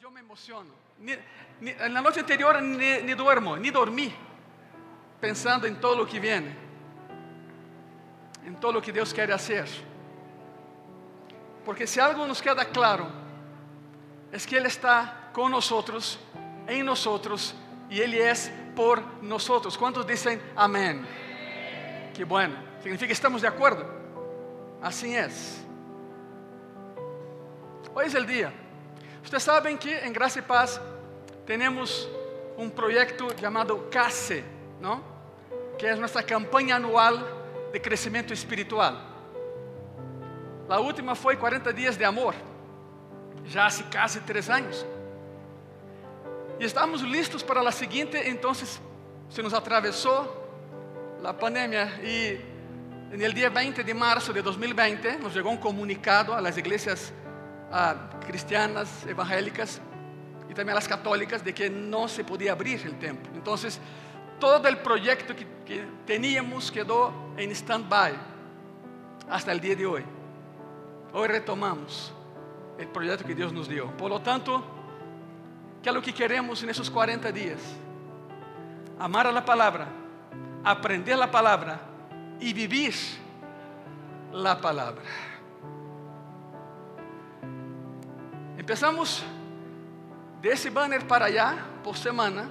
yo me emociono. En la noche anterior ni, duermo, ni dormí, pensando en todo lo que viene, en todo lo que Dios quiere hacer. Porque si algo nos queda claro, es que Él está con nosotros, en nosotros, y Él es por nosotros. ¿Cuántos dicen amén? Qué bueno, significa que estamos de acuerdo. Así es. Hoy es el día. Ustedes saben que en Gracia y Paz tenemos un proyecto llamado CASE, ¿no? Que es nuestra campaña anual de crecimiento espiritual. La última fue 40 días de amor, ya hace casi tres años. Y estamos listos para la siguiente, entonces se nos atravesó la pandemia y en el día 20 de marzo de 2020 nos llegó un comunicado a las ah, cristianas, evangélicas y también a las católicas de que no se podía abrir el templo. Entonces, todo el proyecto que, que teníamos quedó en stand-by hasta el día de hoy. Hoy retomamos el proyecto que Dios nos dio. Por lo tanto, ¿qué es lo que queremos en esos 40 días? Amar a la palabra, aprender la palabra y vivir la palabra. Empezamos de ese banner para allá por semana.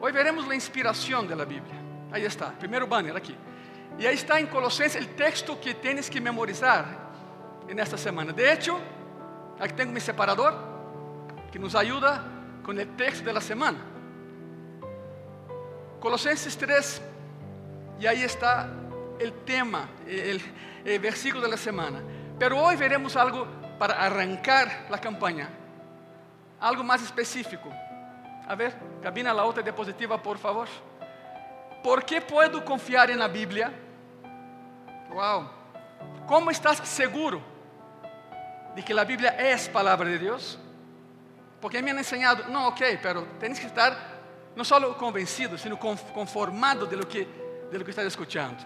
Hoy veremos la inspiración de la Biblia. Ahí está, primeiro banner aqui. E aí está em Colossenses o texto que tienes que memorizar nesta semana. De hecho, aqui tenho meu separador que nos ajuda com o texto da semana. Colossenses 3, e aí está o tema, o versículo da semana. Pero hoje veremos algo para arrancar a campanha, algo mais específico. A ver, cabina la outra diapositiva, por favor. ¿Por qué puedo confiar en la Biblia? Wow. ¿Cómo estás seguro de que la Biblia es palabra de Dios? Porque me han enseñado, no, ok, pero tienes que estar no solo convencido, sino conformado de lo que, de lo que estás escuchando.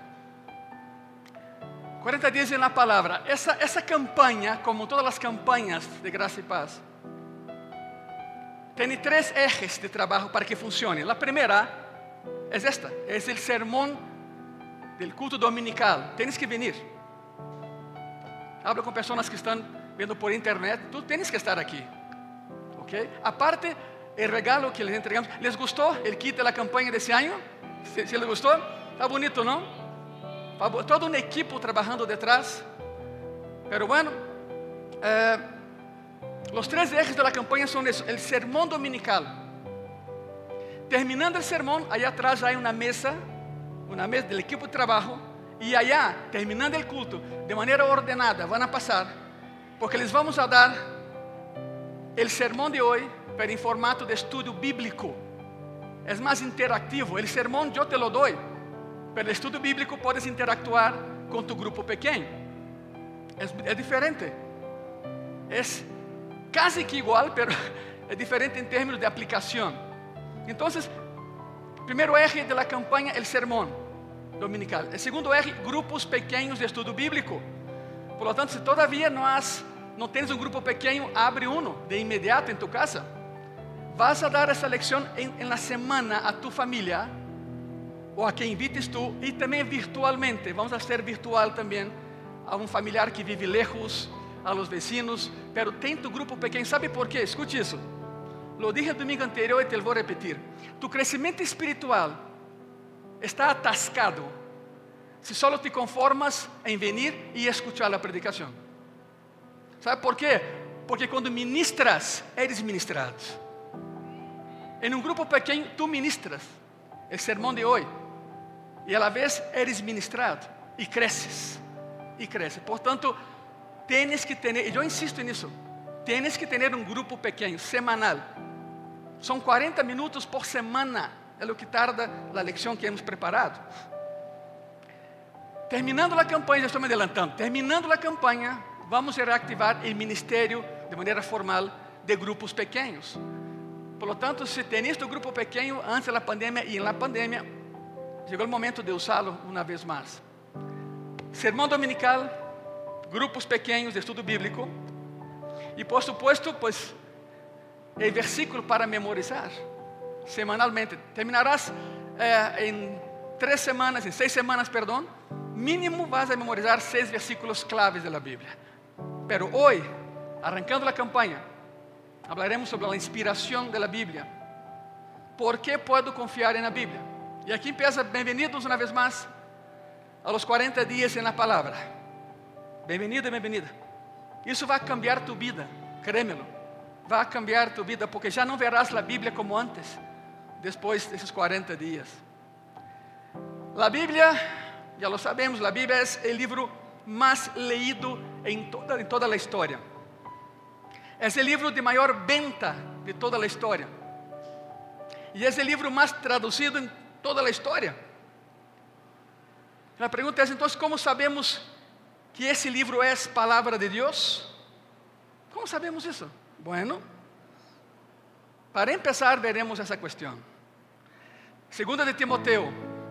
40 días en la palabra. Esa, campaña, como todas las campañas de gracia y paz, tiene tres ejes de trabajo para que funcione. La primera es esta, es el sermón del culto dominical. Tienes que venir. Hablo con personas que están viendo por internet. Tú tienes que estar aquí. ¿Ok? Aparte, el regalo que les entregamos. ¿Les gustó el kit de la campaña de ese año? ¿Si, si les gustó? Está bonito, ¿no? Todo un equipo trabajando detrás. Pero bueno, eh, los tres ejes de la campaña son eso, el sermón dominical. Terminando el sermón, allá atrás hay una mesa, una mesa del equipo de trabajo, y allá, terminando el culto, de manera ordenada, van a pasar, porque les vamos a dar el sermón de hoy, pero en formato de estudio bíblico. Es más interactivo. El sermón yo te lo doy, pero el estudio bíblico puedes interactuar con tu grupo pequeño. Es, es diferente. Es casi que igual, pero es diferente en términos de aplicación. Entonces, primeiro eje de la campaña, el sermón dominical. El segundo eje, grupos pequeños de estudio bíblico. Por lo tanto, si todavía no, has, no tienes un grupo pequeño, abre uno de inmediato en tu casa. Vas a dar lección en, en la semana a tu familia o a quien invites tú y también virtualmente. Vamos a hacer virtual también a un familiar que vive lejos, a los vecinos, pero tem tu grupo pequeño. ¿Sabe por qué? Escute isso. Lo dije el domingo anterior y te a repetir. Tu crecimiento espiritual está atascado si solo te conformas en venir y escuchar la predicación. ¿Sabe por qué? Porque cuando ministras, eres ministrado. En un grupo pequeño, tú ministras el sermón de hoy a la vez eres ministrado y creces. Y creces. Por tanto, tienes que tener, y yo insisto en eso, tienes que tener un grupo pequeño, semanal. Son 40 minutos por semana, es lo que tarda la lección que hemos preparado. Terminando la campaña, ya estoy me adelantando, terminando la campaña, vamos a reactivar el ministerio de manera formal de grupos pequeños. Por lo tanto, si tenías tu grupo pequeño antes de la pandemia y en la pandemia, llegó el momento de usarlo una vez más. Sermón dominical, grupos pequeños de estudio bíblico y por supuesto, pues el versículo para memorizar semanalmente. Terminarás eh, en tres semanas, en seis semanas, perdón. Mínimo vas a memorizar seis versículos claves de la. Pero hoy, arrancando la campaña, hablaremos sobre la inspiración de la Biblia. ¿Por qué puedo confiar en la Biblia? Y aquí empieza, bienvenidos una vez más a los 40 días en la palabra. Bienvenido y bienvenida. Isso vai cambiar tu vida, créemelo. Vai cambiar tu vida, porque já não verás a Bíblia como antes, depois desses 40 dias. A Bíblia, já lo sabemos, a Bíblia é o livro mais leído em toda, em toda a história. É o livro de maior venta de toda a história. E é o livro mais traduzido em toda a história. A pergunta é: então, como sabemos que esse livro é palavra de Deus? Como sabemos isso? Bueno, para empezar, veremos essa questão. Segunda de Timoteo,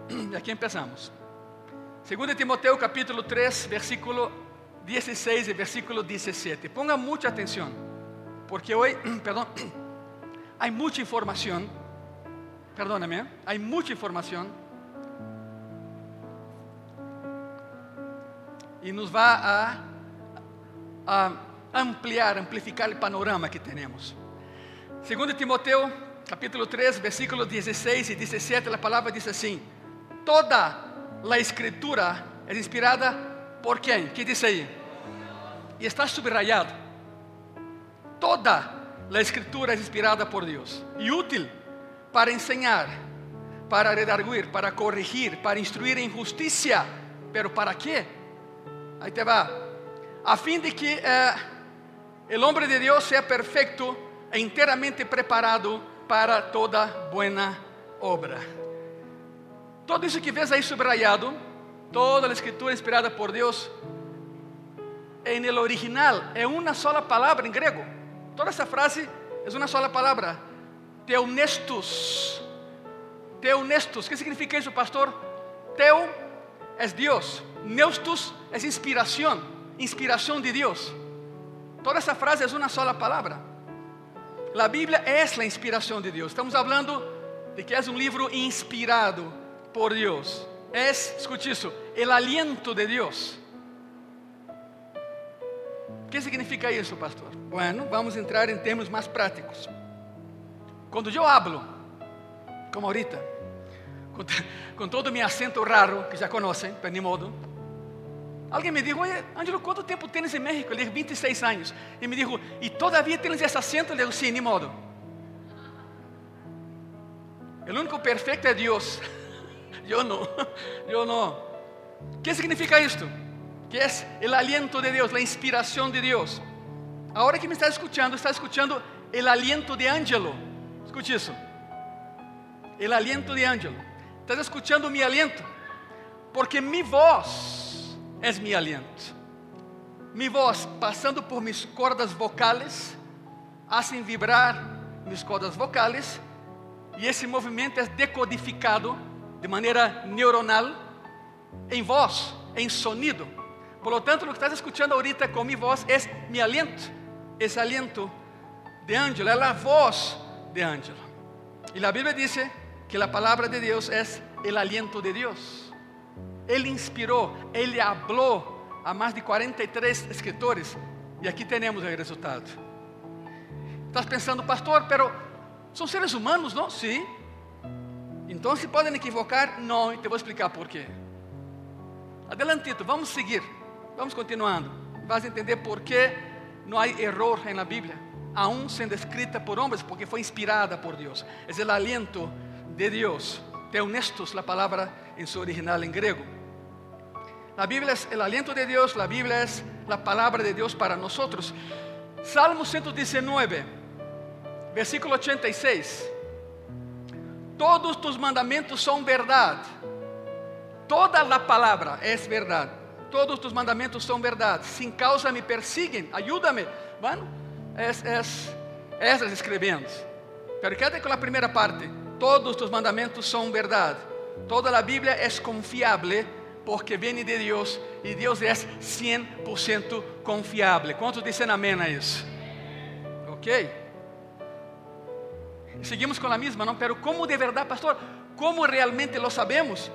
e aqui empezamos. Segunda de Timoteo, capítulo 3, versículo 16 e versículo 17. Ponga muita atenção, porque hoje, perdão, há muita informação. Perdóname, há muita informação e nos vai a, a ampliar, amplificar o panorama que temos. Segundo Timoteo, capítulo 3, versículos 16 e 17, a palavra diz assim: Toda a escritura é inspirada por quem? Que diz aí? E está subrayado. Toda a escritura é inspirada por Deus e útil para ensinar, para redarguir, para corrigir, para instruir em justiça. Pero para quê? Ahí te va. A fin de que eh, el hombre de Dios sea perfecto e enteramente preparado para toda buena obra. Todo isso que ves aí subrayado, toda a escritura inspirada por Deus, en el original é uma sola palavra em grego. Toda essa frase é uma sola palavra. Teonestus. O que significa isso, pastor? Teo é Deus. Neustus é inspiração, inspiração de Deus. Toda essa frase é uma sola palavra. A Bíblia é a inspiração de Deus. Estamos falando de que é um livro inspirado por Deus. É, escute isso, o aliento de Deus. O que significa isso, pastor? Bueno, vamos entrar em termos mais práticos. Quando eu hablo, como ahorita, com, com todo meu acento raro, que já conhecem, de modo, Alguém me disse, oye, Ângelo, quanto tempo tens em México? Eu disse, 26 anos. E me disse, e todavia tens esse acento? Eu disse, sim, ni modo. O único perfeito é Deus. Eu não, eu não. O que significa isto? Que é o aliento de Deus, a inspiração de Deus. Agora que me está escutando, está escutando o aliento de Ângelo. Escute isso. O aliento de Ângelo. Estás escutando mi aliento. Porque mi voz és mi aliento. Mi voz, passando por mis cordas vocales, hacen vibrar mis cordas vocales e esse movimento é decodificado de maneira neuronal em voz, em sonido. Por lo tanto, o que estás escutando ahorita com mi voz é mi aliento, esse aliento de Ângelo, é a voz de Ângelo. E a Bíblia diz que a palavra de Deus é o aliento de Deus. Ele inspirou, ele hablou a mais de 43 escritores e aqui temos o resultado. Estás pensando, pastor, pero são seres humanos? Sim. Então se podem equivocar? Não, e te vou explicar por quê. Adelantito, vamos seguir, vamos continuando. Vas entender por que não há erro na Bíblia, aún sendo escrita por homens, porque foi inspirada por Deus. É o aliento de Deus. Teonestos, a palavra em seu original em grego. A Bíblia é o aliento de Deus, a Bíblia é a palavra de Deus para nós. Salmo 119, versículo 86. Todos tus mandamentos são verdade. Toda a palavra é verdade. Todos tus mandamentos são verdade. Sin causa me persiguen. Ayúdame. Bueno, es, es, esas escrevendo. Pero quédate com a primeira parte. Todos tus mandamentos são verdade. Toda a Bíblia é confiável porque vem de Deus e Deus é 100% confiável. Quantos dizem amém a isso? Ok? seguimos con la misma, ¿no? Pero ¿cómo de verdad, pastor? ¿Cómo realmente lo sabemos?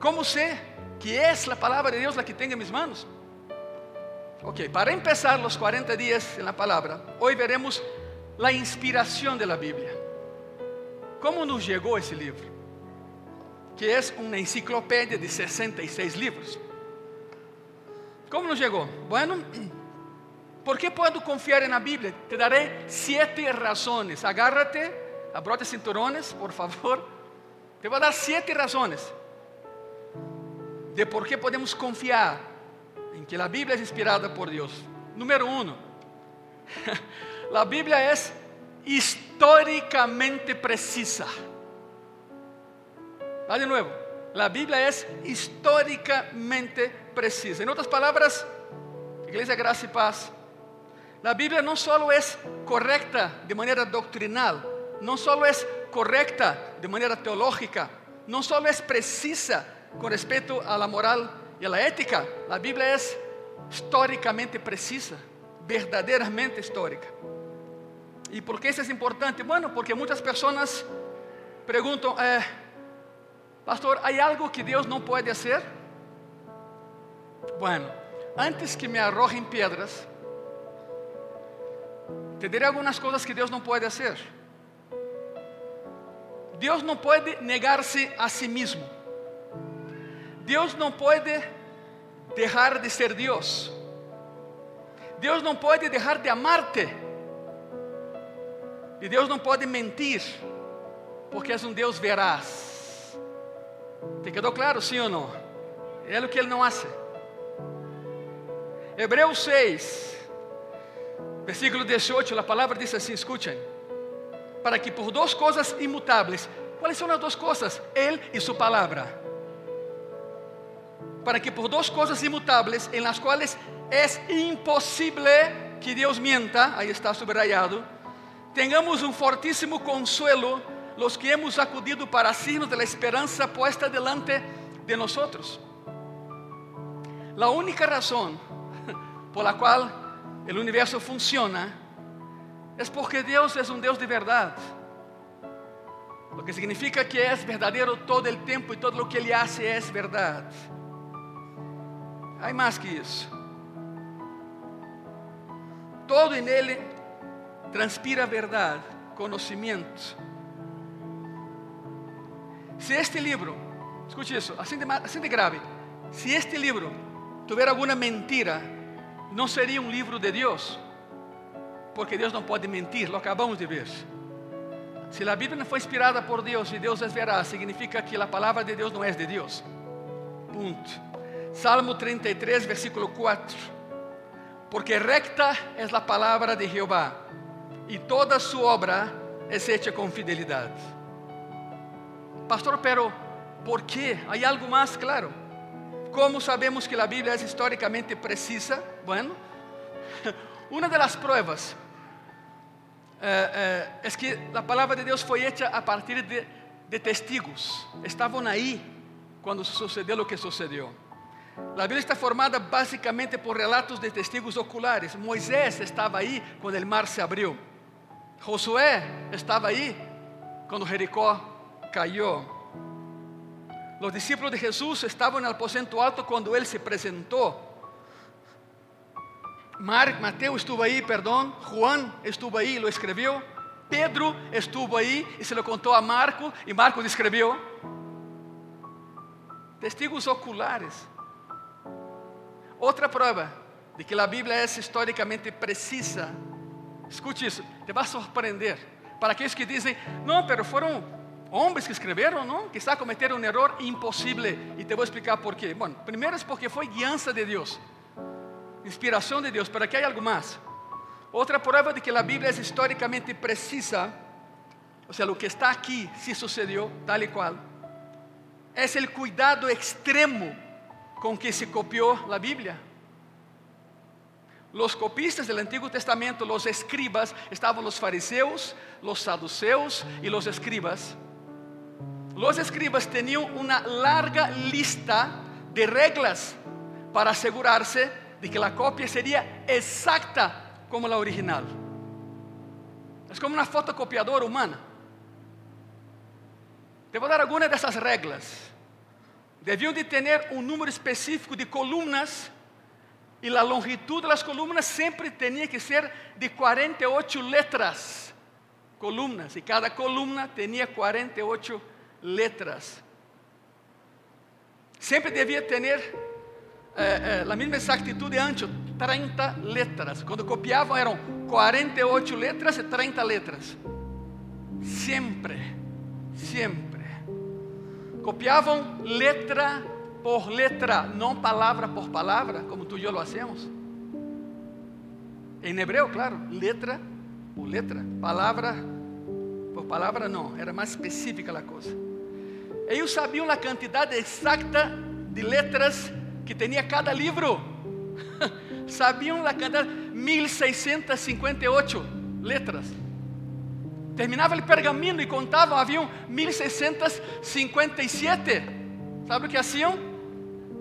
¿Cómo sé que es la palabra de Dios la que tengo en mis manos? Ok, para empezar los 40 días en la palabra, hoy veremos la inspiración de la Biblia. ¿Cómo nos llegó ese libro? Que es una enciclopedia de 66 libros. ¿Cómo nos llegó? Bueno, ¿por qué puedo confiar en la Biblia? Te daré siete razones. Agárrate, abrote cinturones, por favor. Te voy a dar siete razones de por qué podemos confiar en que la Biblia es inspirada por Dios. Número uno, la Biblia es históricamente precisa. Va de nuevo, la Biblia es históricamente precisa. En otras palabras, Iglesia Gracia y Paz, la Biblia no solo es correcta de manera doctrinal, no solo es correcta de manera teológica, no solo es precisa con respecto a la moral y a ética, la Biblia es históricamente precisa, verdaderamente histórica. ¿Y por qué eso es importante? Bueno, porque muchas personas preguntan, eh, pastor, ¿hay algo que Dios no puede hacer? Bueno, antes que me arrojen piedras, te diré algunas cosas que Dios no puede hacer. Dios no puede negarse a sí mismo. Dios no puede dejar de ser Dios. Dios no puede dejar de amarte. E Deus não pode mentir, porque és um Deus veraz. ¿Te quedou claro, sim ou não? É o que Ele não hace. Hebreus 6, versículo 18, a palavra diz assim: escutem. Para que por duas coisas imutáveis, quais são as duas coisas? Ele e Sua palavra. Para que por duas coisas imutáveis, em las quais é impossível que Deus mienta, aí está subrayado, Tengamos um fortíssimo consuelo los que hemos acudido para asirnos de la esperanza puesta delante de nosotros. La única razón por la cual el universo funciona es porque Dios es un Dios de verdad. Lo que significa que es verdadero todo el tiempo y todo lo que Él hace es verdad. Hay más que eso. Todo Él transpira verdade, conhecimento. Se este livro, escute isso, assim de, assim de grave, se este livro tiver alguma mentira, não seria um livro de Deus, porque Deus não pode mentir, lo acabamos de ver. Se a Bíblia não foi inspirada por Deus e Deus é veraz, significa que a palavra de Deus não é de Deus. Ponto. Salmo 33, versículo 4. Porque recta é a palavra de Jeová e toda sua obra é hecha com fidelidade. Pastor, pero ¿por quê? Há algo mais claro. Como sabemos que a Bíblia é históricamente precisa? Bueno, uma das pruebas eh, eh, es que a palavra de Deus foi hecha a partir de, de testigos. Estavam aí quando sucedeu o que sucedeu. A Bíblia está formada basicamente por relatos de testigos oculares. Moisés estava aí quando o mar se abriu. Josué estava aí quando Jericó caiu. Os discípulos de Jesus estavam no aposento alto quando ele se apresentou. Mar, Mateus estuvo aí, perdão. Juan estuvo aí, lo escreveu. Pedro estuvo aí e se lo contou a Marco e Marco escreveu. Testigos oculares. Outra prova de que a Bíblia é históricamente precisa Escute isso, te vai surpreender. Para aqueles que dizem, não, pero foram homens que escreveram, não? Quizá cometeram um erro impossível. E te vou explicar por quê. Bom, primeiro é porque foi guiança de Deus, inspiração de Deus, para que há algo mais. Outra prova de que a Bíblia é historicamente precisa, ou seja, o que está aqui se sucedeu, tal e qual, é o cuidado extremo com que se copiou a Bíblia. Los copistas del Antiguo Testamento, los escribas, estaban los fariseos, los saduceos y los escribas. Los escribas tenían una larga lista de reglas para asegurarse de que la copia sería exacta como la original. É como uma fotocopiadora humana. Te vou dar algumas dessas regras. Deviam de ter um número específico de colunas e a longitud das colunas sempre tinha que ser de 48 letras. Columnas, e cada coluna tinha 48 letras. Sempre devia ter eh, eh, a mesma exactitud de ancho, 30 letras. Quando copiavam eram 48 letras e 30 letras. Sempre, sempre. Copiavam letra por letra, não palavra por palavra, como tu e eu lo hacemos. Em hebreu, claro, letra por letra, palavra por palavra não, era mais específica a coisa. Eles sabiam a quantidade exata de letras que tinha cada livro. sabiam a quantidade, 1658 letras. Terminava o pergaminho e contavam, haviam 1657. Sabe o que haciam?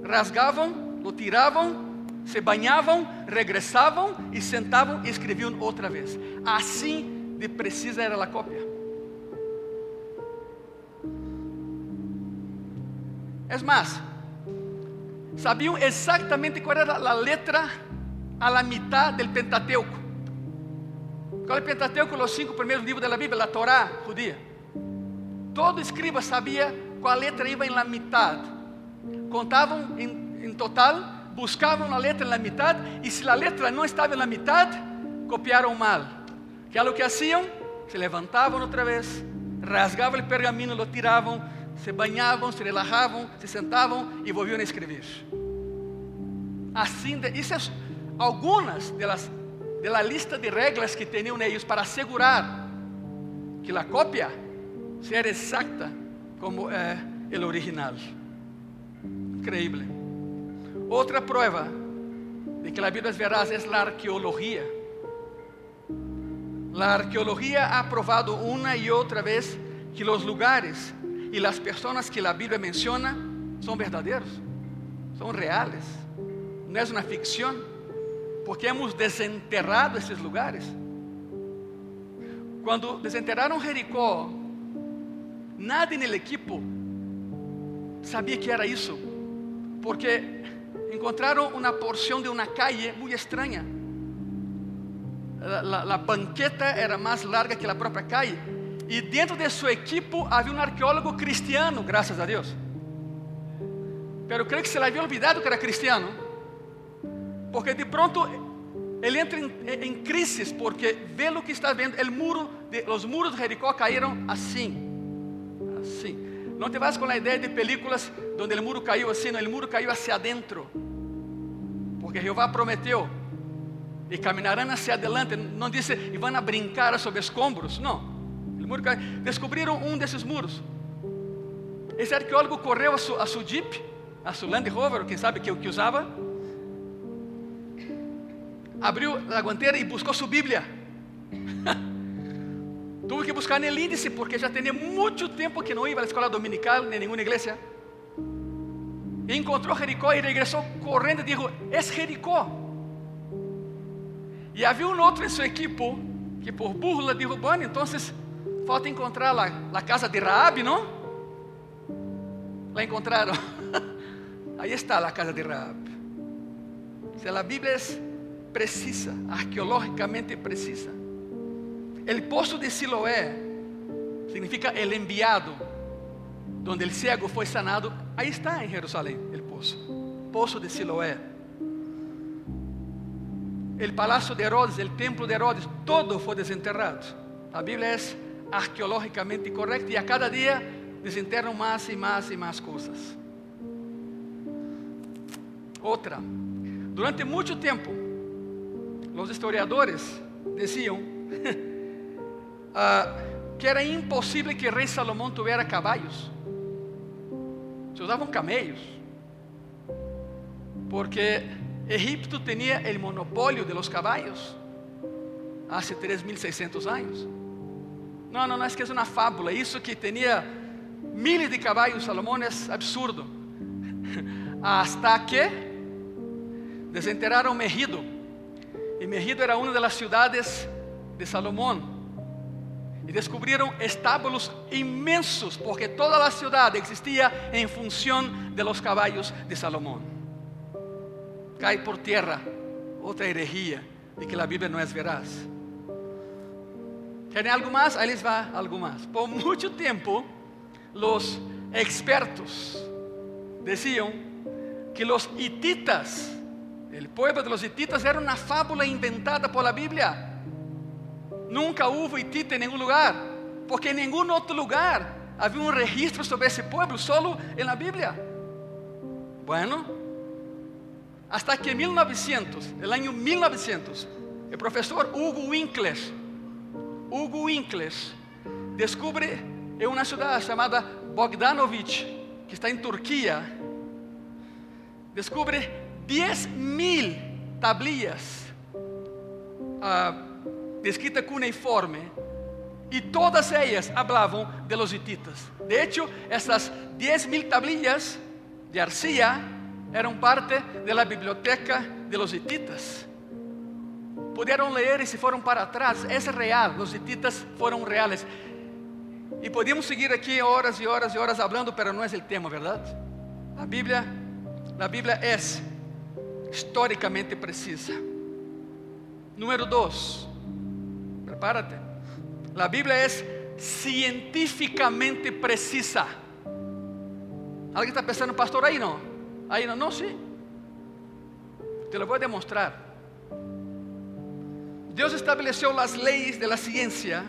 rasgavam, lo tiravam, se banhavam, regressavam e sentavam e escreviam outra vez. Assim de precisa era a cópia. É mais, sabiam exatamente qual era a letra a la mitad del Pentateuco. Qual é o Pentateuco? Os cinco primeiros livros da Bíblia, a Torá judia. Todo escriba sabia qual letra ia em la mitad contavam em, em total, buscavam a letra na metade e se a letra não estava na metade, copiaram mal. Que é o que haciam? Se levantavam outra vez, rasgavam o pergaminho, lo tiravam, se banhavam, se relajavam, se sentavam e volviam a escrever. Assim, isso é algumas delas de la lista de regras que tinham eles para assegurar que a cópia seja exata como é o original. Increíble. Otra prueba de que la Biblia es veraz es la arqueología. La arqueología ha probado una y otra vez que los lugares y las personas que la Biblia menciona son verdaderos, son reales. No es una ficción, porque hemos desenterrado esses lugares. Quando desenterraram Jericó, nadie no equipo sabia que era isso porque encontraram uma porção de uma calle muito estranha. A banqueta era mais larga que a própria calle. E dentro de seu equipo havia um arqueólogo cristiano, graças a Deus. Pero creio que se lhe havia olvidado que era cristiano. Porque de pronto ele entra em, em crise porque vê o que está vendo. El muro de, os muros de Jericó caíram assim, assim. Não te vas com a ideia de películas onde o muro caiu assim, não, o muro caiu hacia adentro. Porque Jeová prometeu e caminharão hacia adelante. Não disse e vão a brincar sobre escombros. Não. Muro caiu. Descobriram um desses muros. Esse arqueólogo correu a su, a su Jeep, a su Land Rover, quem sabe que que usava. Abriu a guanteira e buscou sua Bíblia. Tuve que buscar el índice porque já tinha muito tempo que não ia à escola dominical nem nenhuma igreja. Encontrou Jericó e regressou correndo e disse: É Jericó. E havia um outro em sua equipo que por burla disse: Bueno, então falta encontrar a, a casa de Raab, não? La encontraram. Aí está a casa de Raab. Se a Bíblia é precisa, arqueológicamente precisa. El pozo de Siloé significa el enviado, donde el ciego fue sanado. Ahí está en Jerusalén el pozo, pozo de Siloé. El palacio de Herodes, el templo de Herodes, todo fue desenterrado. La Biblia es arqueológicamente correcta y a cada día desenterran más y más y más cosas. Otra, durante mucho tiempo, los historiadores decían uh, que era impossível que rei Salomão tivesse caballos. Se usavam camellos. Porque Egipto tinha o monopólio de los caballos há 3.600 anos. Não, não, não, es que é uma fábula. Isso que tinha miles de caballos Salomão é absurdo. Hasta que desenterraram Megido. E Megido era uma das cidades de Salomão y descubrieron estábulos inmensos porque toda la ciudad existía en función de los caballos de Salomón. Cae por tierra otra herejía de que la Biblia no es veraz. ¿Quieren algo más? Ahí les va algo más. Por mucho tiempo los expertos decían que los hititas, el pueblo de los hititas era una fábula inventada por la Biblia. Nunca hubo hitita en ningún lugar, porque en ningún otro lugar había un registro sobre ese pueblo, solo en la Biblia. Bueno, hasta que en 1900, el año 1900, el profesor Hugo Winkler, Hugo Winkler, descubre en una ciudad llamada Bogdanovich, que está en Turquía, descubre 10.000 tablillas uh, de escrita cuneiforme y todas ellas hablaban de los hititas. De hecho, estas 10.000 tablillas de arcilla eran parte de la biblioteca de los hititas. Pudieron leer y se fueron para atrás. Es real, los hititas fueron reales. Y podíamos seguir aquí horas y horas y horas hablando, pero no es el tema, ¿verdad? La Biblia, la Biblia es históricamente precisa. Número dos, prepárate. La Biblia es científicamente precisa. ¿Alguien está pensando, pastor, ahí no? Ahí no, no, sí. Te lo voy a demostrar. Dios estableció las leyes de la ciencia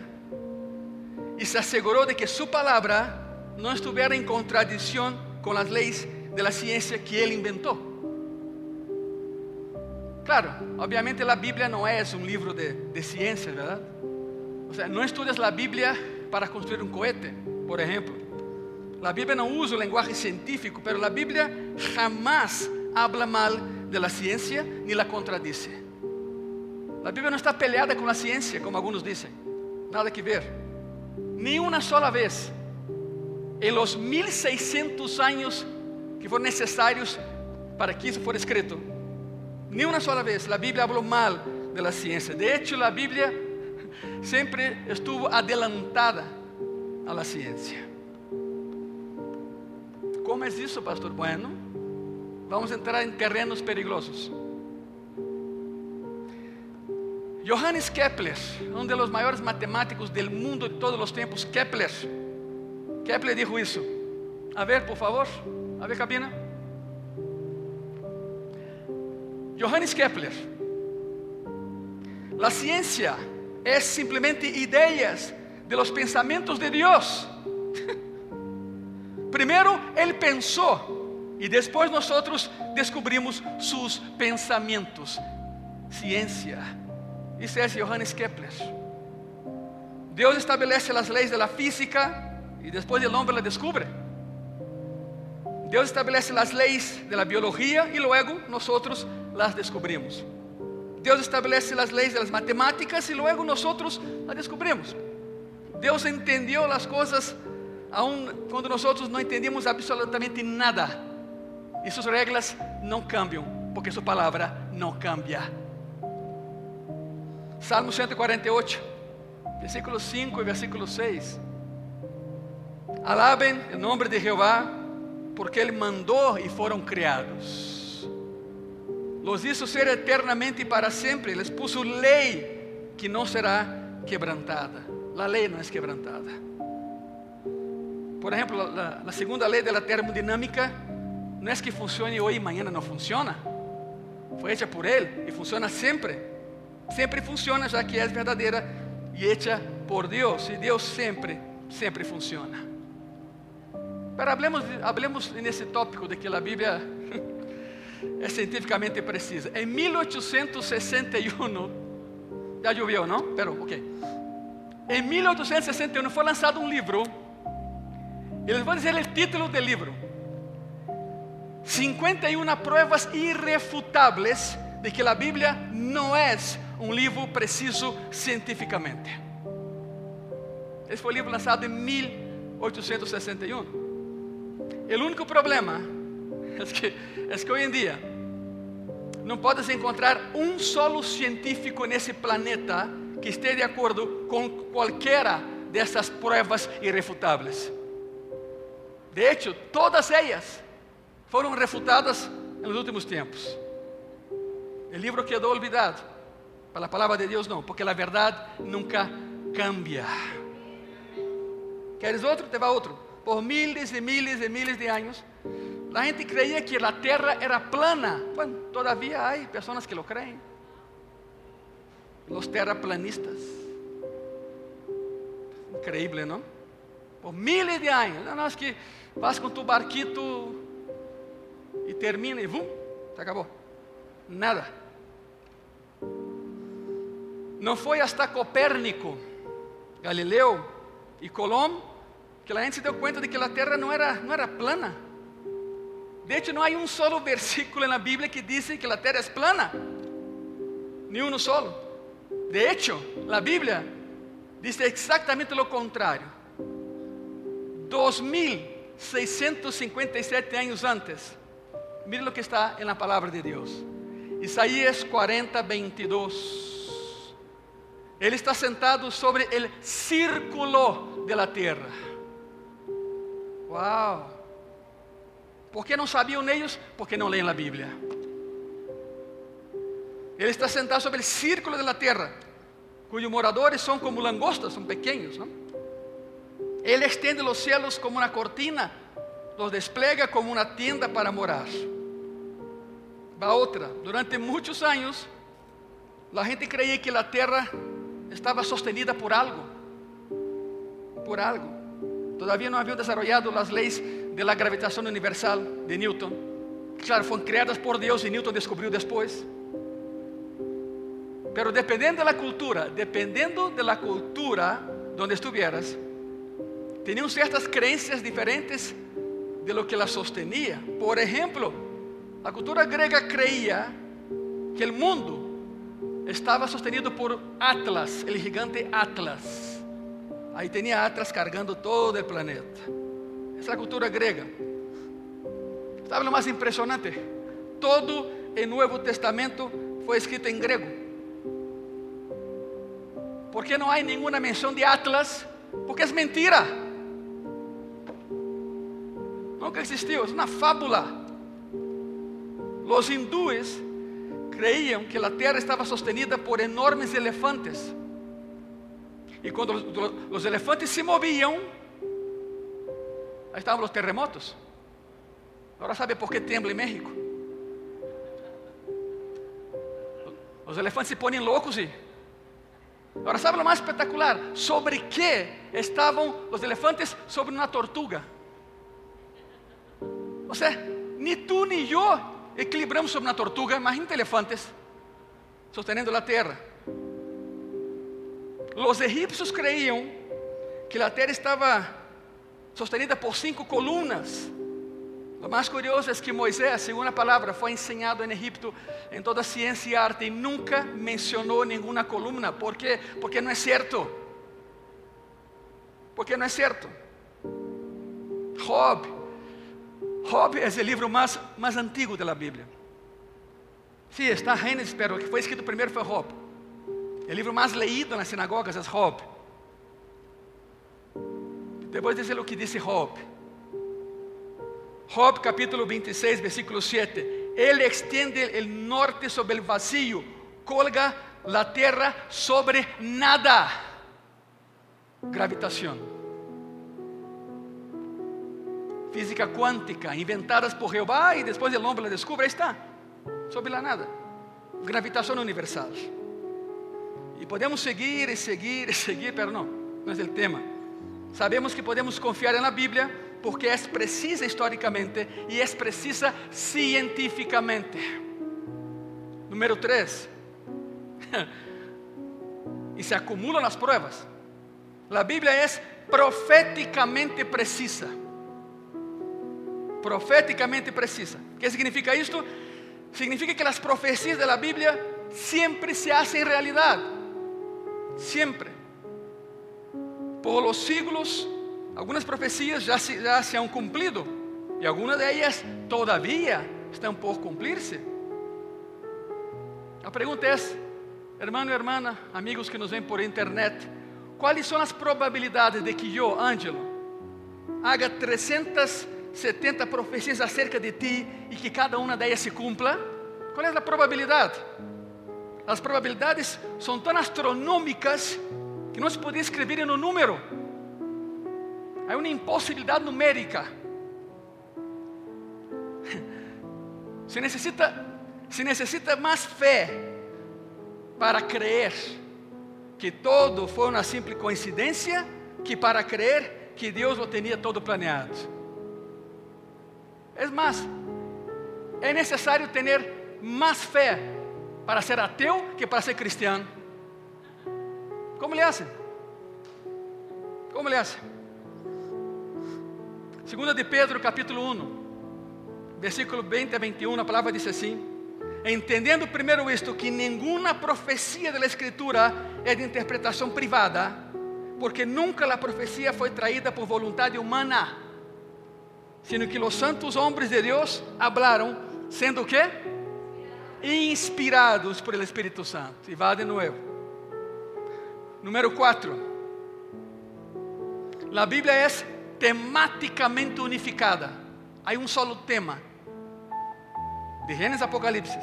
y se aseguró de que su palabra no estuviera en contradicción con las leyes de la ciencia que él inventó. Claro, obviamente la Biblia no es un libro de, de ciencia, ¿verdad? O sea, no estudias la Biblia para construir un cohete, por ejemplo. La Biblia no usa el lenguaje científico, pero la Biblia jamás habla mal de la ciencia ni la contradice. La Biblia no está peleada con la ciencia, como algunos dicen. Nada que ver. Ni una sola vez en los 1600 años que fueron necesarios para que eso fuera escrito, ni una sola vez la Biblia habló mal de la ciencia. De hecho, la Biblia siempre estuvo adelantada a la ciencia. ¿Cómo es eso, pastor? Bueno, vamos a entrar en terrenos peligrosos. Johannes Kepler, uno de los mayores matemáticos del mundo de todos los tiempos, Kepler. Kepler dijo eso. A ver, por favor, a ver, cabina. Johannes Kepler. La ciencia es simplemente ideas de los pensamientos de Dios. Primero Él pensó y después nosotros descubrimos sus pensamientos. Ciencia. Ese es Johannes Kepler. Dios estabelece las leyes de la física y después el hombre las descubre. Dios estabelece las leyes de la biología y luego nosotros las descubrimos. Dios establece las leyes de las matemáticas y luego nosotros las descubrimos. Dios entendió las cosas aun cuando nosotros no entendemos absolutamente nada. Y sus reglas no cambian, porque su palabra no cambia. Salmo 148, versículo 5 y versículo 6. Alaben el nombre de Jehová, porque Él mandó y fueron criados. Los hizo ser eternamente y para siempre. Les puso ley que no será quebrantada. La ley no es quebrantada. Por ejemplo, la, la segunda ley de la termodinámica no es que funcione hoy y mañana no funciona. Fue hecha por Él y funciona siempre. Siempre funciona ya que es verdadera y hecha por Dios. Y Dios siempre, siempre funciona. Pero hablemos, hablemos en ese tópico de que la Biblia es científicamente precisa. En 1861, ya llovió, ¿no? Pero, ok. En 1861 fue lanzado un libro, y les voy a decir el título del libro. 51 pruebas irrefutables de que la Biblia no es um livro preciso cientificamente. Esse foi o livro lançado em 1861. O único problema é que, é que hoje em dia não podes encontrar um solo científico nesse planeta que esteja de acordo com qualquer dessas pruebas irrefutables. De hecho, todas ellas fueron refutadas en los últimos tiempos. El libro quedó olvidado, para la palabra de Dios no, porque la verdad nunca cambia. ¿Quieres otro? Te va otro. Por miles y miles y miles de años, la gente creía que la tierra era plana. Bueno, todavía hay personas que lo creen. Los terraplanistas. Increíble, ¿no? Por miles de años. No, no, es que vas con tu barquito y termina ¡bum! Se acabó. Nada. No fue hasta Copérnico, Galileo y Colón que la gente se dio cuenta de que la tierra no era, no era plana. De hecho, no hay un solo versículo en la Biblia que dice que la tierra es plana. Ni uno solo. De hecho, la Biblia dice exactamente lo contrario. 2657 años antes. Mire lo que está en la palabra de Dios. Isaías 40, 22. Él está sentado sobre el círculo de la tierra. Wow. ¿Por qué no sabían ellos? Porque no leen la Biblia. Ele está sentado sobre o círculo da terra, cujos moradores são como langostas, são pequenos. ¿no? Ele estende os cielos como uma cortina, los despliega como uma tienda para morar. Va outra, durante muitos anos, a gente creía que a terra estava sostenida por algo, por algo. Todavía não haviam desarrollado as leis de la gravitação universal de Newton. Claro, foram criadas por Deus e Newton descobriu depois. Pero dependendo da cultura, dependendo da cultura onde estuvieras, tinham certas crenças diferentes de lo que la sostenía. Por exemplo, a cultura grega creía que o mundo estava sostenido por Atlas, o gigante Atlas. Aí tinha Atlas cargando todo o planeta. Essa é a cultura grega. ¿Sabe o mais impressionante? Todo o Novo Testamento foi escrito em grego. ¿Por qué no hay ninguna mención de Atlas? Porque es mentira. Nunca existió, es una fábula. Los hindúes creían que la tierra estaba sostenida por enormes elefantes. Y cuando los, los elefantes se movían, ahí estaban los terremotos. Ahora sabe por qué tiembla en México. Los elefantes se ponen locos y Agora, sabe o mais espetacular? Sobre que estavam os elefantes? Sobre uma tortuga. Ou seja, nem tu nem eu equilibramos sobre uma tortuga. Imagina elefantes sosteniendo a terra. Os egípcios creiam que a terra estava sostenida por cinco colunas. O mais curioso é que Moisés, segundo a palavra, foi ensinado em Egipto em toda ciência e arte e nunca mencionou nenhuma coluna. ¿Por quê? Porque não é certo. Porque não é certo. Job. Job é o livro mais, mais antigo da Bíblia. Sim, está Gênesis, pero que foi escrito primeiro foi Job. O livro mais leído nas sinagogas é Job. Depois dizer o que disse Job. Job capítulo 26, versículo 7. Él extiende el norte sobre el vacío, colga la tierra sobre nada. Gravitación. Física cuántica, inventadas por Jehová y después el hombre la descubre, está, sobre la nada. Gravitación universal. E podemos seguir e seguir e seguir, pero não, não é o tema. Sabemos que podemos confiar na Bíblia porque é precisa historicamente e é precisa cientificamente. Número 3. e se acumulam as pruebas. A Bíblia é profeticamente precisa. Profeticamente precisa. O que significa isto? Significa que as profecias da Bíblia sempre se hacen realidade. Sempre. Por los siglos Algumas profecias já se, já se han cumprido e algumas delas todavía estão por cumprir-se. A pergunta é, hermano e hermana, amigos que nos veem por internet, quais são as probabilidades de que eu, Ângelo, haga 370 profecias acerca de ti e que cada uma delas se cumpla? Qual é a probabilidade? As probabilidades são tão astronômicas que não se pode escrever um número. Há uma impossibilidade numérica. Se necessita, se necessita mais fé para crer que todo foi uma simples coincidência que para crer que Deus o tinha todo planeado. É mais, é necessário ter mais fé para ser ateu que para ser cristiano. Como le hacen? Como le hacen? Segunda de Pedro, capítulo 1, versículo 20 a 21, a palavra diz assim: Entendendo primeiro isto, que nenhuma profecia da Escritura é de interpretação privada, porque nunca a profecia foi traída por vontade humana, sino que os santos homens de Deus hablaram, sendo o quê? Inspirados por el Espírito Santo. E vá de novo. Número 4. A Bíblia é temáticamente unificada. Há um solo tema. De Gênesis a Apocalipse.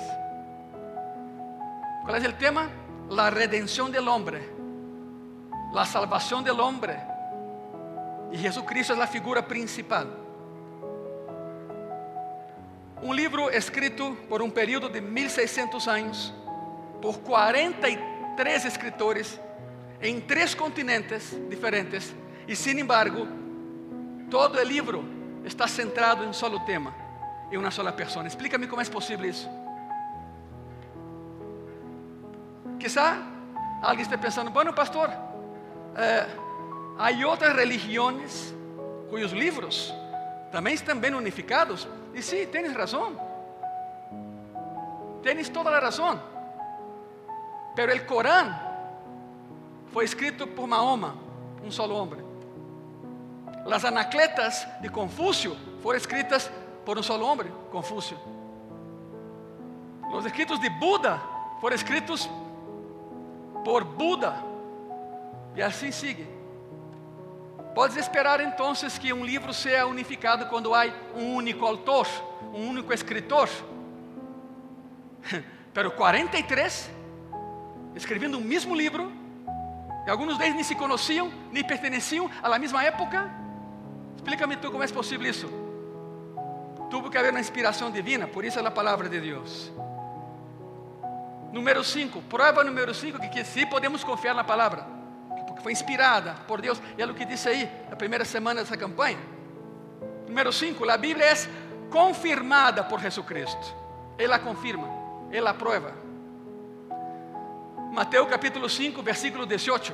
Qual é o tema? La redenção del hombre. La salvação del hombre. E Jesucristo é a figura principal. Um livro escrito por um período de 1600 anos, por 43 escritores, em três continentes diferentes, e sin embargo, todo o livro está centrado em um solo tema, em uma sola pessoa. Explica-me como é possível isso. Quizá alguém esteja pensando, bueno, pastor, eh, há outras religiões cujos livros também estão bem unificados. E sim, tens razão. Tens toda a razão. Pero o Corão foi escrito por Mahoma, um solo homem. As anacletas de Confúcio foram escritas por um solo homem, Confúcio. Os escritos de Buda foram escritos por Buda. E assim sigue. Podes esperar então que um livro seja unificado quando há um único autor, um único escritor. Pero 43 escrevendo o mesmo livro, e alguns deles nem se conheciam, nem pertenciam à mesma época. Explica-me tu como é possível isso. Tuvo que haver uma inspiração divina, por isso é a palavra de Deus. Número 5, prova número 5 que, que sim podemos confiar na palavra, foi inspirada por Deus, e é o que disse aí, na primeira semana dessa campanha. Número 5, a Bíblia é confirmada por Jesucristo, Ele a confirma, Ele a prova. Mateus capítulo 5, versículo 18.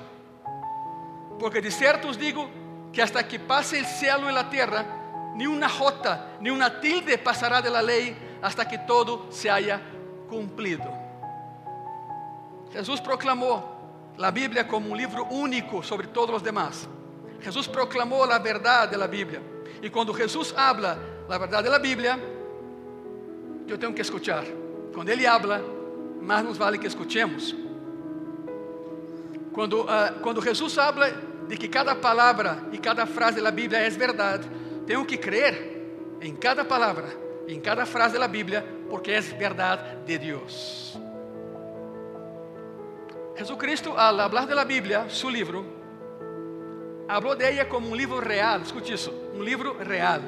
Porque de certo os digo que hasta que pase o céu e a terra, ni uma jota, ni uma tilde passará de la lei, hasta que todo se haya cumprido. Jesús proclamó la Biblia como un libro único sobre todos los demás. Jesús proclamó la verdad de la Biblia. Y cuando Jesús habla la verdad de la Biblia, yo tengo que escuchar. Cuando Él habla, más nos vale que escuchemos. Quando, uh, quando Jesus habla de que cada palavra e cada frase da Bíblia é verdade, tenho que crer em cada palavra, em cada frase da Bíblia, porque é verdade de Deus. Jesucristo, al hablar de la Biblia, su libro, habló de ella como un libro real. Escute isso, um livro real,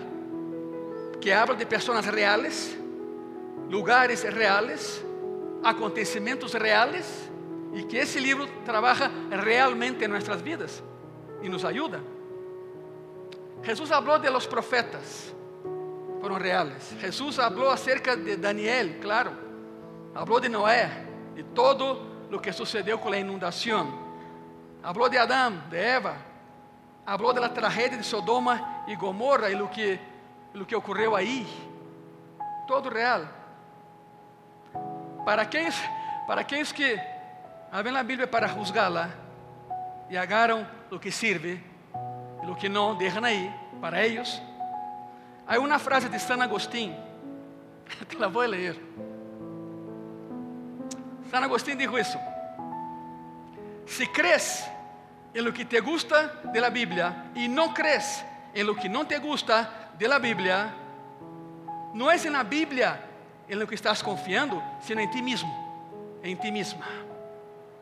que habla de pessoas reales, lugares reales, acontecimentos reales, e que esse livro trabalha realmente em nossas vidas e nos ajuda. Jesus falou de los profetas, foram reales. Jesus falou acerca de Daniel, claro. Falou de Noé, de todo lo que sucedeu com a inundação. Hablou de Adão, de Eva. Hablou da tragédia de Sodoma e Gomorra e lo que, lo que ocorreu aí. Todo real. Para aqueles, para aqueles que abren a Bíblia para juzgá-la e agarram o que serve e o que não, deixam aí para eles. Há uma frase de San Agustín, te la vou ler. San Agostinho dijo isso: Se crees en lo que te gusta de la Biblia y no crees en lo que no te gusta de la Biblia, no es en la Biblia en lo que estás confiando, sino en ti mismo, en ti misma.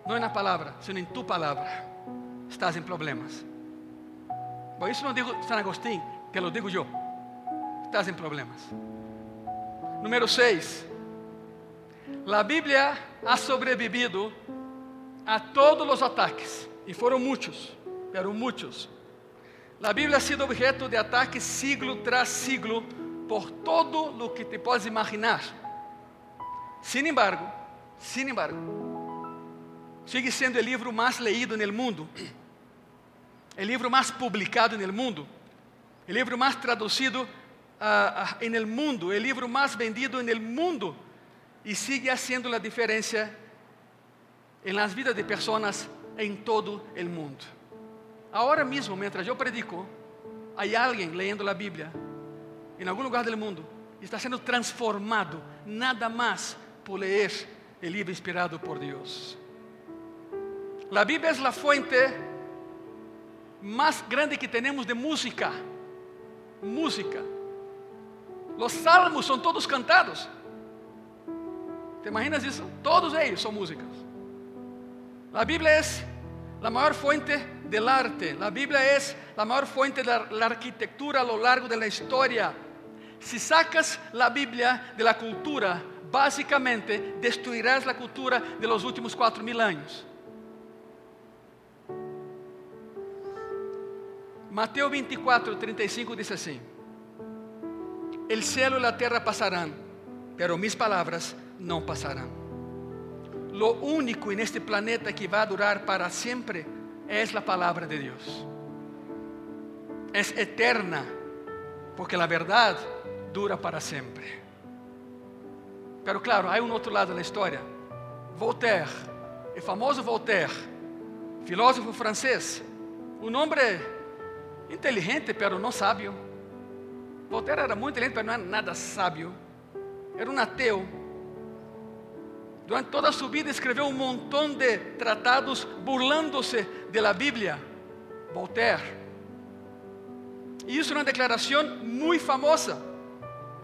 No en la palabra, sino en tu palabra. Estás en problemas. Eso no digo San Agustín, te lo digo yo. Estás en problemas. Número 6. La Biblia ha sobrevivido a todos los ataques, y fueron muchos, pero muchos. La Biblia ha sido objeto de ataques siglo tras siglo por todo lo que te puedes imaginar. Sin embargo, sin embargo, sigue sendo o livro mais leído no mundo, o livro mais publicado no mundo, o livro mais traduzido uh, uh, no mundo, o livro mais vendido no mundo, e sigue fazendo a diferença em las vidas de pessoas em todo o mundo. Agora mesmo, mientras eu predico, há alguém lendo a Bíblia em algum lugar do mundo e está sendo transformado, nada mais por ler o livro inspirado por Deus. A Bíblia é a fonte mais grande que temos de música. Música. Os salmos são todos cantados. ¿Te imaginas isso? Todos eles são músicas. A Bíblia é a maior fonte del arte. A Bíblia é a maior fonte da arquitetura a lo largo da história. Si sacas a Bíblia de la cultura, basicamente destruirás a cultura de los últimos quatro mil anos. Mateus 24, 35 diz assim: El cielo e a terra passarão, pero mis palavras não passarão. Lo único en este planeta que vai durar para sempre é a palavra de Deus. É eterna, porque a verdade dura para sempre. Pero claro, há um outro lado da história. Voltaire, o famoso Voltaire, filósofo francês, um homem inteligente, pero não sábio. Voltaire era muito inteligente, mas não era nada sábio. Era um ateu. Durante toda a sua vida escreveu um montão de tratados burlando-se da Bíblia. Voltaire. E isso é uma declaração muito famosa.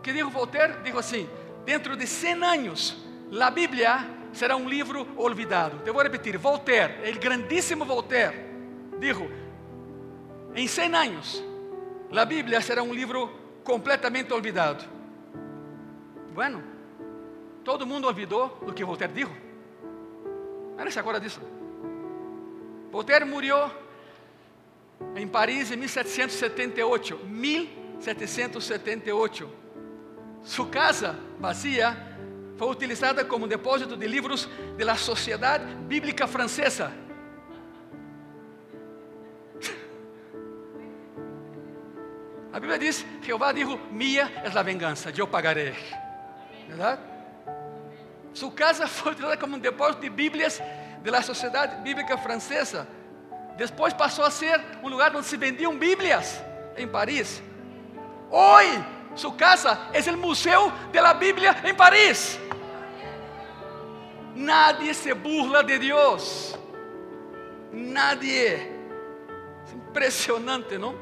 Que dijo Voltaire? Dijo assim: dentro de 100 anos, a Bíblia será um livro olvidado. Te vou repetir: Voltaire, o grandíssimo Voltaire, dijo: em 100 anos, a Bíblia será um livro completamente olvidado. Bueno, todo mundo olvidou o que Voltaire dijo. Não se acorda disso? Voltaire morreu em Paris em 1778. 1778. Sua casa vazia foi utilizada como depósito de livros da Sociedade Bíblica Francesa. A Bíblia diz: Jeová dijo: Minha é a vingança, eu pagarei. Verdade? Sua casa foi utilizada como um depósito de Bíblias da Sociedade Bíblica Francesa. Depois passou a ser um lugar onde se vendiam Bíblias em Paris. Hoje, Su casa es el Museo de la Biblia en París. Nadie se burla de Dios. Nadie. Es impresionante, ¿no?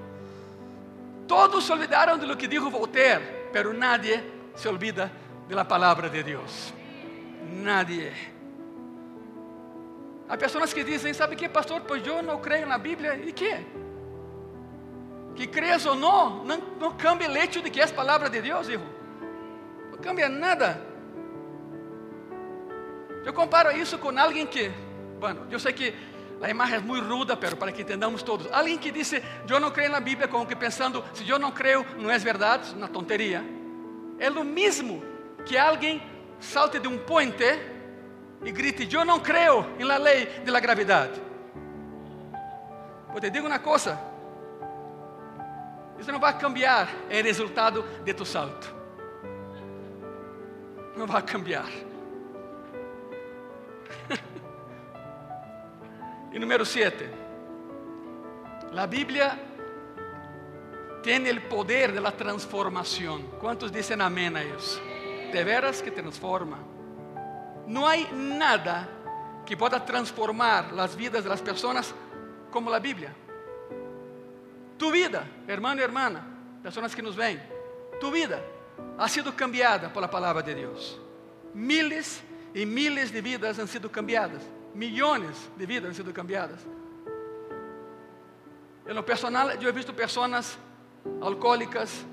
Todos se olvidaron de lo que dijo Voltaire, pero nadie se olvida de la palabra de Dios. Nadie. Há pessoas que dizem, sabe que pastor, pois eu não creio na Bíblia. E que? que creas ou não, não, não cambia hecho de que é a palavra de Deus, hijo. Não cambia nada. Eu comparo isso com alguém que, bueno, eu sei que a imagem é muito ruda, pero para que entendamos todos. Alguém que disse, eu não creio na Bíblia, como que pensando, se eu não creio, não é verdade, uma tonteria. É o mesmo que alguém salte de um puente e grite, eu não creio la lei de la gravidade. Eu te digo uma coisa, isso não vai cambiar o resultado de tu salto. Não vai cambiar. e número 7. A Bíblia tem o poder da transformação. Quantos dizem amém a isso? De veras que transforma. Não há nada que possa transformar as vidas das pessoas como la Biblia. Tu vida, hermano y hermana, personas que nos ven, tu vida ha sido cambiada por la palabra de Dios. Miles y miles de vidas han sido cambiadas. Millones de vidas han sido cambiadas. En lo personal, yo he visto personas alcohólicas,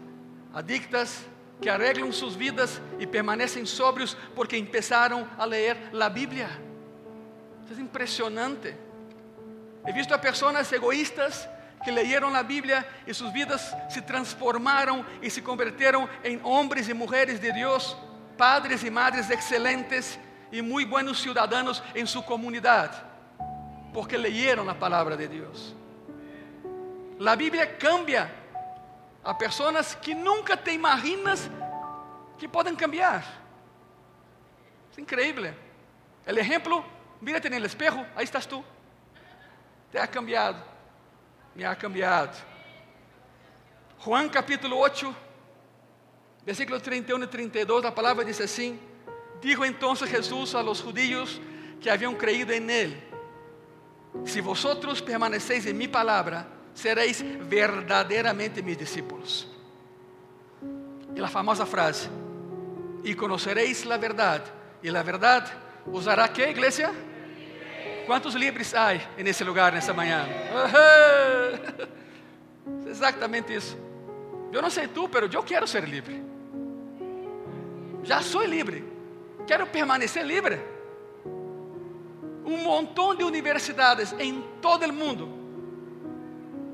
adictas, que arreglam suas vidas e permanecem sóbrios porque empezaram a ler a Bíblia. Isso é impressionante. He visto a pessoas egoístas que leyeron a Bíblia e suas vidas se transformaram e se converteram em homens e mulheres de Deus, padres e madres excelentes e muito buenos ciudadanos em sua comunidade, porque leyeron a palavra de Deus. A Bíblia cambia a pessoas que nunca te imaginas que podem cambiar. É incrível. O exemplo, mírate no espejo, aí estás tu. Te ha cambiado, me ha cambiado. Juan capítulo 8, versículos 31 e 32, a palavra diz assim: Dijo entonces Jesús a los judíos que habían creído en él: Si vosotros permanecéis en mi palabra, seréis verdadeiramente mis discípulos. E a famosa frase: E conoceréis a verdade, e a verdade os hará que, igreja? Quantos livres há nesse lugar nessa manhã? Exatamente isso. Eu não sei tu, mas eu quero ser livre. Já sou livre. Quero permanecer livre. Um montão de universidades em todo o mundo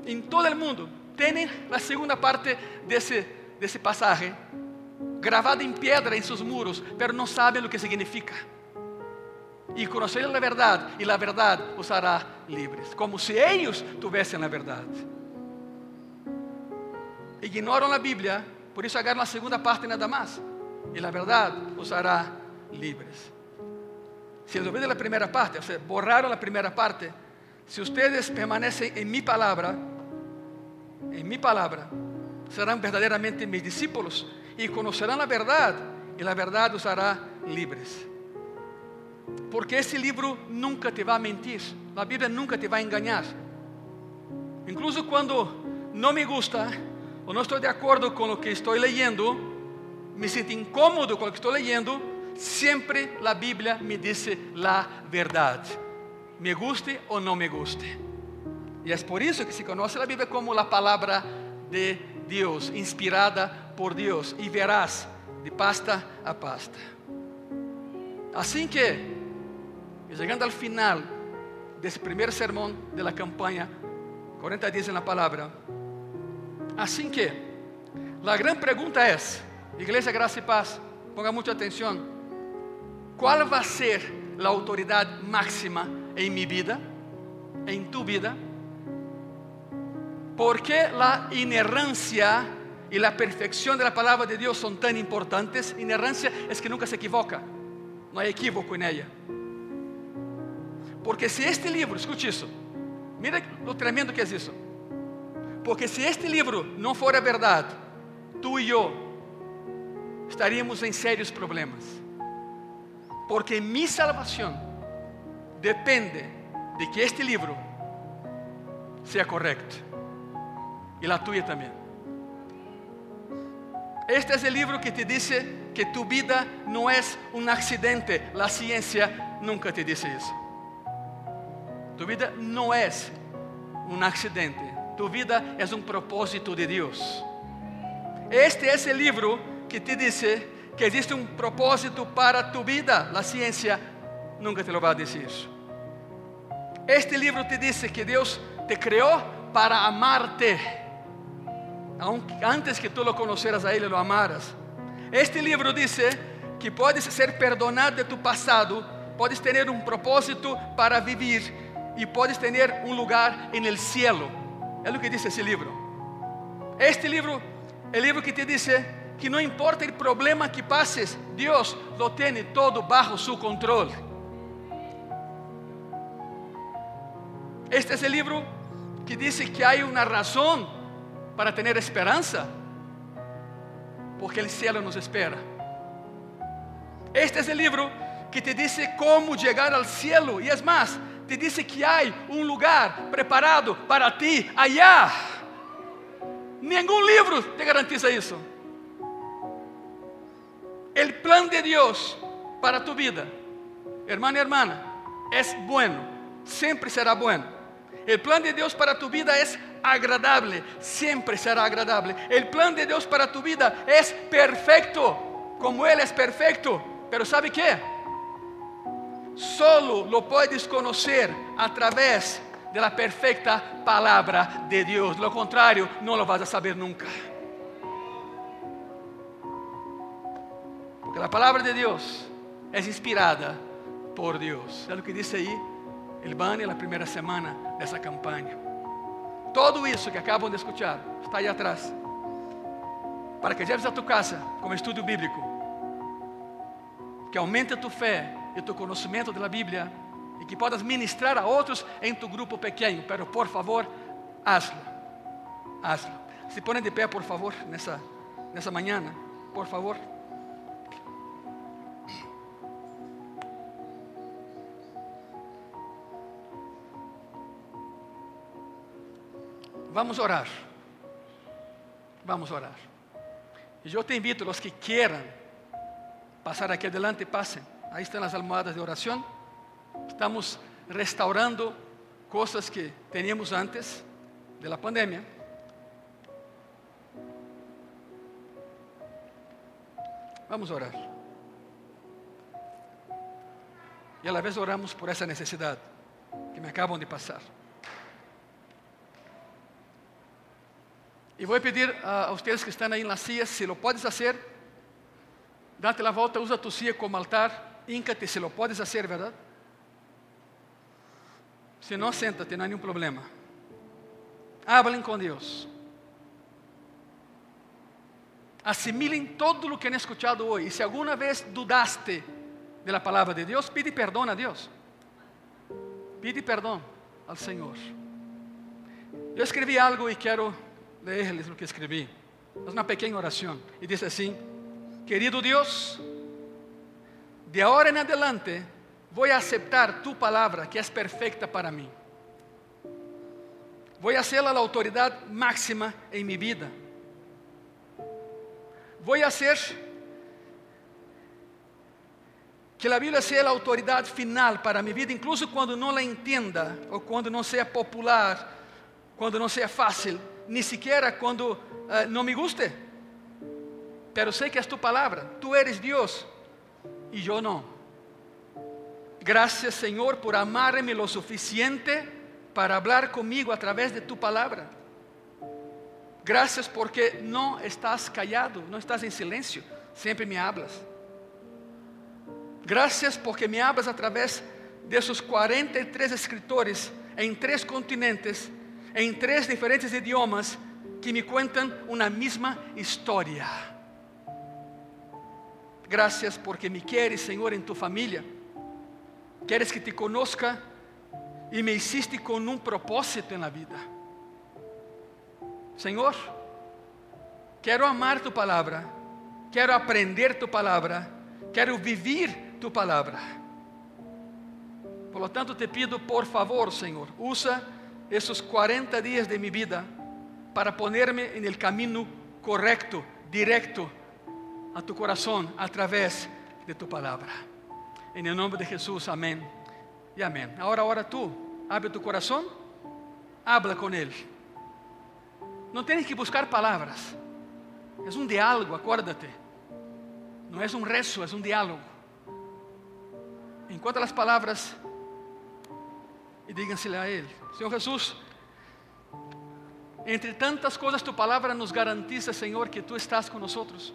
em todo o mundo têm a segunda parte desse, desse passagem gravada em pedra em seus muros, pero não sabem o que significa. E conhecer a verdade, e a verdade os hará livres, como se eles tivessem a verdade. Ignoram a Bíblia, por isso agarram a segunda parte nada mais. E a verdade os hará livres. Se eles olvidam a primeira parte, ou seja, borraram a primeira parte, se ustedes permanecem em minha palavra, em minha palavra, serão verdadeiramente meus discípulos e conhecerão a verdade, e a verdade os hará livres. Porque esse livro nunca te vai mentir, a Bíblia nunca te vai enganar. Incluso quando não me gusta ou não estou de acordo com o que estou leyendo, me sinto incômodo com o que estou leyendo, sempre a Bíblia me diz a verdade, me guste ou não me guste. E é por isso que se conhece a Bíblia como a palavra de Deus, inspirada por Deus, e verás de pasta a pasta. Assim que, chegando ao final desse primeiro sermão da campanha, 40 dias na palavra, assim que, a grande pergunta é: Igreja Graça e Paz, ponga muita atenção, qual vai ser a autoridade máxima em minha vida, em tu vida? ¿Por qué la inerrancia y la perfección de la palabra de Dios son tan importantes? Inerrancia es que nunca se equivoca, no hay equívoco en ella. Porque si este libro, escuche eso, mira lo tremendo que es eso. Porque si este libro no fuera verdad, tú y yo estaríamos en serios problemas. Porque mi salvación depende de que este libro sea correcto e a tua também. Este é o livro que te diz que tu vida não é um acidente. A ciência nunca te disse isso. Tu vida não é um acidente. Tu vida é um propósito de Deus. Este é o livro que te diz que existe um propósito para tu vida. A ciência nunca te lo vai dizer isso. Este livro te diz que Deus te criou para amarte antes que tú lo conoceras a Él y lo amaras. Este libro dice que puedes ser perdonado de tu pasado, puedes tener un propósito para vivir y puedes tener un lugar en el cielo. Es lo que dice ese libro. Este libro, el libro que te dice que no importa el problema que pases, Dios lo tiene todo bajo su control. Este es el libro que dice que hay una razón para ter esperança, porque o cielo nos espera. Este é o livro que te diz como chegar ao cielo, e é mais, te disse que há um lugar preparado para ti allá. Nenhum livro te garantiza isso. O plano de Deus para tu vida, hermano e hermana, é bueno, sempre será bueno. O plano de Deus para tu vida é agradável, sempre será agradável. O plano de Deus para tu vida é perfeito, como Ele é perfeito. Pero sabe que? Solo lo puedes conocer a través de la perfecta palabra de Dios. Lo contrario, no lo vas a saber nunca. Porque la palabra de Dios es inspirada por Dios. Es lo que dice ahí el Bani en la primera semana de esa campaña. Todo eso que acaban de escuchar está ahí atrás. Para que lleves a tu casa como estudio bíblico. Que aumente tu fe e tu conhecimento da Bíblia e que possas ministrar a outros em tu grupo pequeno, pero por favor, hazlo. Hazlo. Se põem de pé, por favor, nessa, nessa manhã, por favor. Vamos orar. Vamos orar. E eu te invito, os que queiram passar aqui adelante, passem. Ahí están las almohadas de oración. Estamos restaurando cosas que teníamos antes de la pandemia. Vamos a orar. Y a la vez oramos por esa necesidad que me acaban de pasar. Voy a pedir a, ustedes que están ahí en las sillas, si lo puedes hacer, date la volta, usa tu silla como altar Híncate se lo puedes hacer, ¿verdad? Se não, senta-te, não há nenhum problema. Hablen com Deus. Assimilem todo o que han escuchado hoje. E se alguma vez dudaste de la palavra de Deus, pide perdão a Deus. Pide perdão ao Senhor. Eu escrevi algo e quero ler-lhes o que escrevi. É uma pequena oração. E diz assim: Querido Deus, de ahora en adelante voy a aceptar tu palabra que es perfecta para mí. Voy a hacerla la autoridad máxima en mi vida. Voy a hacer que la Biblia sea la autoridad final para mi vida, incluso cuando no la entienda o cuando no sea popular, cuando no sea fácil, ni siquiera cuando uh, no me guste. Pero sé que es tu palabra, tú eres Dios y yo no. Gracias Señor por amarme lo suficiente para hablar conmigo a través de tu palabra. Gracias porque no estás callado, no estás en silencio, siempre me hablas. Gracias porque me hablas a través de esos 43 escritores en tres continentes, en tres diferentes idiomas que me cuentan una misma historia. Gracias porque me quieres, Senhor, em tu família. Queres que te conozca e me hiciste com um propósito na vida. Senhor, quero amar tu palavra, quero aprender tu palavra, quero viver tu palavra. Por lo tanto, te pido, por favor, Senhor, usa esses 40 dias de minha vida para ponerme en el camino correcto, directo a tu corazón a través de tu palabra. En el nombre de Jesús, amén y amén. Ahora, ahora tú, abre tu corazón, habla con Él. No tienes que buscar palabras, es un diálogo, acuérdate. No es un rezo, es un diálogo. Encuentra las palabras y dígansele a Él, Señor Jesús, entre tantas cosas tu palabra nos garantiza, Señor, que tú estás con nosotros.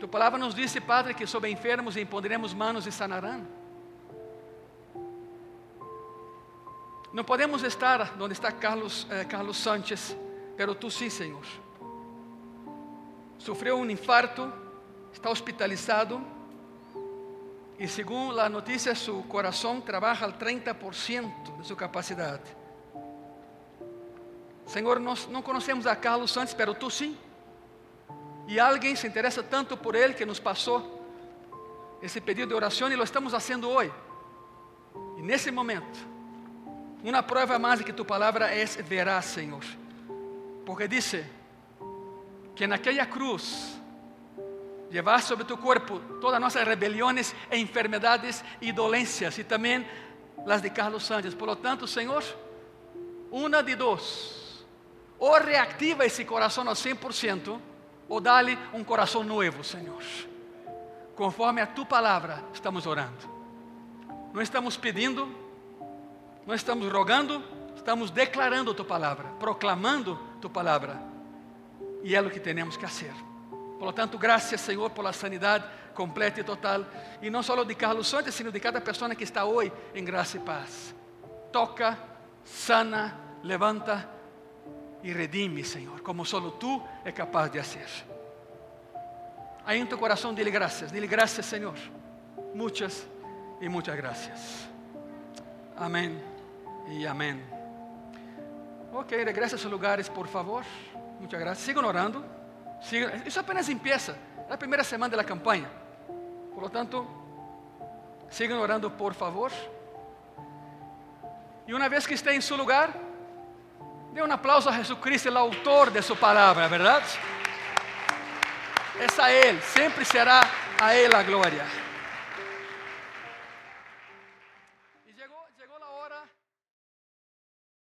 Tu palavra nos diz, Padre, que sobre enfermos imponderemos manos e sanarão. Não podemos estar onde está Carlos, eh, Carlos Sánchez, pero tu sim, Senhor. Sofreu um infarto, está hospitalizado e, segundo a notícia, seu coração trabalha al 30% de sua capacidade. Senhor, nós não conhecemos a Carlos Sánchez, pero tu sim. E alguém se interessa tanto por ele que nos passou esse pedido de oração e lo estamos fazendo hoje. E nesse momento, uma prova mais de que tu palavra é veraz, Senhor. Porque disse que naquela cruz llevar sobre tu corpo todas nossas rebeliões e enfermedades e dolências e também las de Carlos Sánchez. Por lo tanto, Senhor, uma de dos, ou reactiva esse coração ao 100%, ou dá-lhe um coração novo, Senhor. Conforme a tu palavra, estamos orando. Não estamos pedindo, não estamos rogando, estamos declarando tu palavra, proclamando tu palavra. E é o que temos que fazer. Por lo tanto, graças, Senhor, por la sanidade completa e total. E não só de Carlos Santos, sino de cada pessoa que está hoje em graça e paz. Toca, sana, levanta e redime, Senhor, como solo Tu é capaz de fazer. Aí em tu coração, dile graças, dile graças, Senhor. Muitas e muitas graças. Amém e amém. Ok, regrese a lugares, por favor. Muchas gracias. Sigam orando. Sigam. Isso apenas empieza. É a primeira semana da campanha. Por lo tanto, sigam orando, por favor. E uma vez que esteja em seu lugar, dê um aplauso a Jesucristo, o autor de sua palavra, verdade? É a Ele, sempre será a Ele a glória.